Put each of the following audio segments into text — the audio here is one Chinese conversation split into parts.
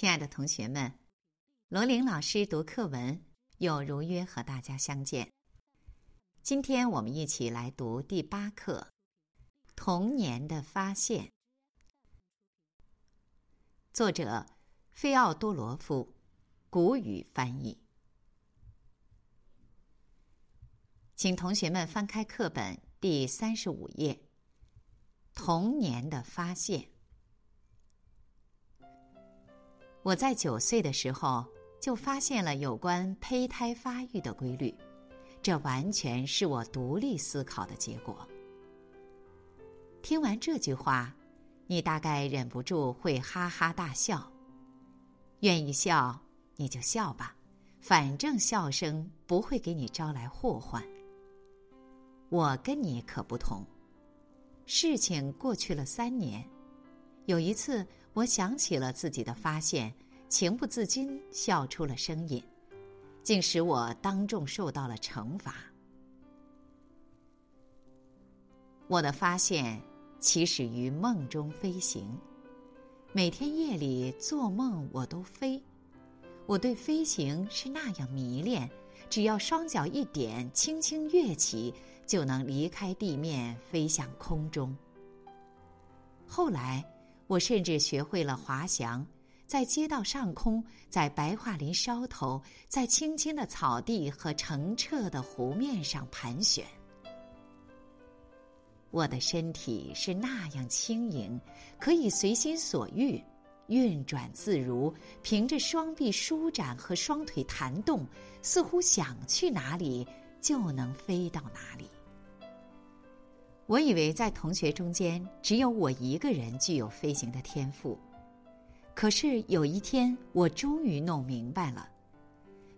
亲爱的同学们，罗琳老师读课文又如约和大家相见。今天我们一起来读第八课《童年的发现》，作者菲奥多罗夫，古语翻译。请同学们翻开课本第三十五页，《童年的发现》。我在九岁的时候就发现了有关胚胎发育的规律，这完全是我独立思考的结果。听完这句话，你大概忍不住会哈哈大笑。愿意笑你就笑吧，反正笑声不会给你招来祸患。我跟你可不同，事情过去了三年，有一次。我想起了自己的发现，情不自禁笑出了声音，竟使我当众受到了惩罚。我的发现起始于梦中飞行，每天夜里做梦我都飞，我对飞行是那样迷恋，只要双脚一点，轻轻跃起，就能离开地面飞向空中。后来。我甚至学会了滑翔，在街道上空，在白桦林梢头，在青青的草地和澄澈的湖面上盘旋。我的身体是那样轻盈，可以随心所欲，运转自如，凭着双臂舒展和双腿弹动，似乎想去哪里就能飞到哪里。我以为在同学中间只有我一个人具有飞行的天赋，可是有一天我终于弄明白了。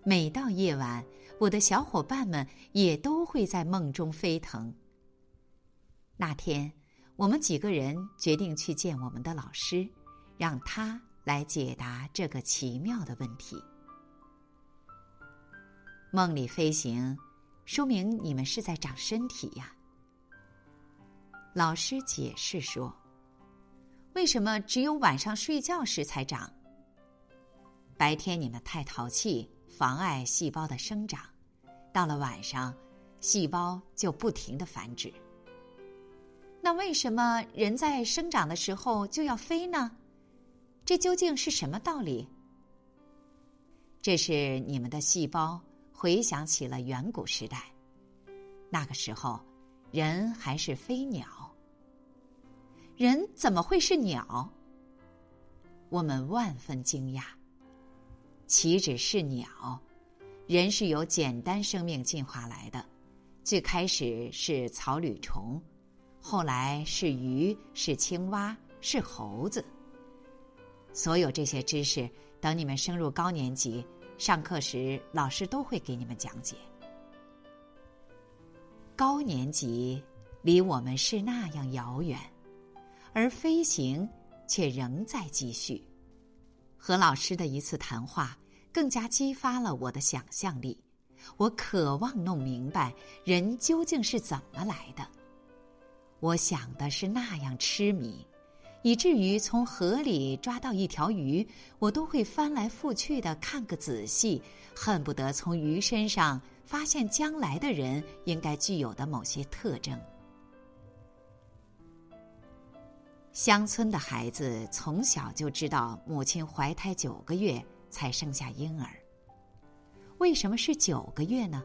每到夜晚，我的小伙伴们也都会在梦中飞腾。那天，我们几个人决定去见我们的老师，让他来解答这个奇妙的问题。梦里飞行，说明你们是在长身体呀。老师解释说：“为什么只有晚上睡觉时才长？白天你们太淘气，妨碍细胞的生长；到了晚上，细胞就不停的繁殖。那为什么人在生长的时候就要飞呢？这究竟是什么道理？这是你们的细胞回想起了远古时代，那个时候。”人还是飞鸟？人怎么会是鸟？我们万分惊讶。岂止是鸟？人是由简单生命进化来的，最开始是草履虫，后来是鱼，是青蛙，是猴子。所有这些知识，等你们升入高年级，上课时老师都会给你们讲解。高年级离我们是那样遥远，而飞行却仍在继续。和老师的一次谈话，更加激发了我的想象力。我渴望弄明白人究竟是怎么来的。我想的是那样痴迷，以至于从河里抓到一条鱼，我都会翻来覆去的看个仔细，恨不得从鱼身上。发现将来的人应该具有的某些特征。乡村的孩子从小就知道母亲怀胎九个月才生下婴儿。为什么是九个月呢？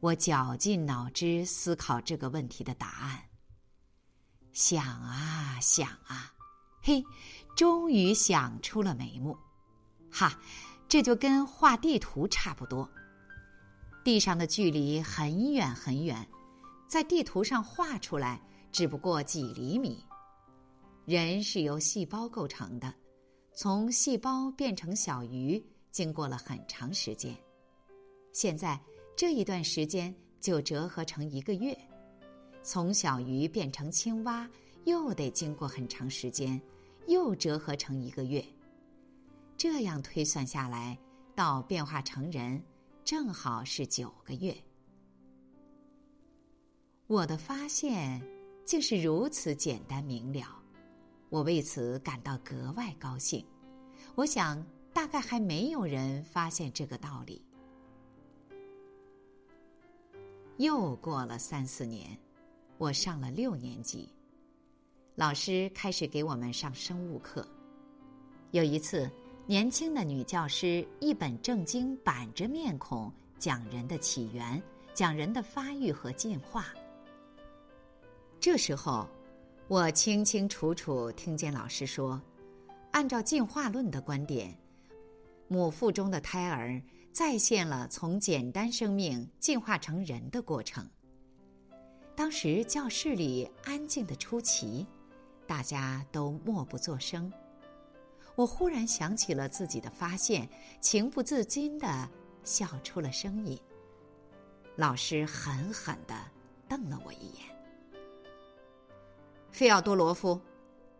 我绞尽脑汁思考这个问题的答案。想啊想啊，嘿，终于想出了眉目。哈，这就跟画地图差不多。地上的距离很远很远，在地图上画出来只不过几厘米。人是由细胞构成的，从细胞变成小鱼经过了很长时间，现在这一段时间就折合成一个月。从小鱼变成青蛙又得经过很长时间，又折合成一个月。这样推算下来，到变化成人。正好是九个月，我的发现竟是如此简单明了，我为此感到格外高兴。我想，大概还没有人发现这个道理。又过了三四年，我上了六年级，老师开始给我们上生物课。有一次，年轻的女教师一本正经、板着面孔讲人的起源，讲人的发育和进化。这时候，我清清楚楚听见老师说：“按照进化论的观点，母腹中的胎儿。”再现了从简单生命进化成人的过程。当时教室里安静的出奇，大家都默不作声。我忽然想起了自己的发现，情不自禁的笑出了声音。老师狠狠的瞪了我一眼：“费奥多罗夫，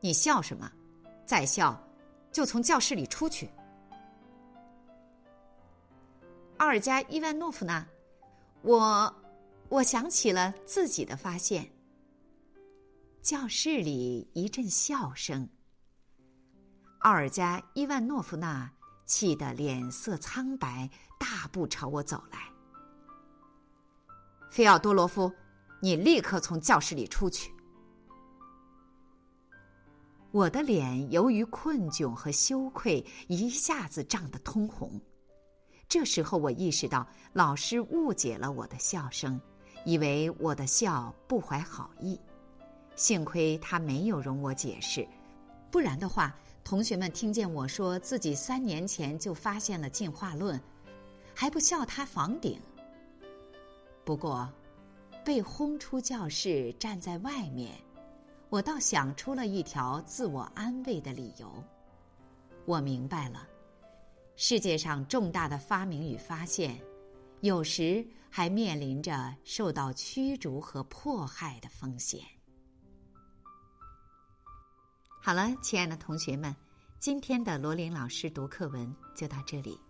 你笑什么？再笑，就从教室里出去。”奥尔加·伊万诺夫娜，我，我想起了自己的发现。教室里一阵笑声。奥尔加·伊万诺夫娜气得脸色苍白，大步朝我走来。菲奥多罗夫，你立刻从教室里出去！我的脸由于困窘和羞愧，一下子涨得通红。这时候，我意识到老师误解了我的笑声，以为我的笑不怀好意。幸亏他没有容我解释，不然的话，同学们听见我说自己三年前就发现了进化论，还不笑他房顶。不过，被轰出教室，站在外面，我倒想出了一条自我安慰的理由。我明白了。世界上重大的发明与发现，有时还面临着受到驱逐和迫害的风险。好了，亲爱的同学们，今天的罗琳老师读课文就到这里，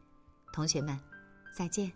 同学们再见。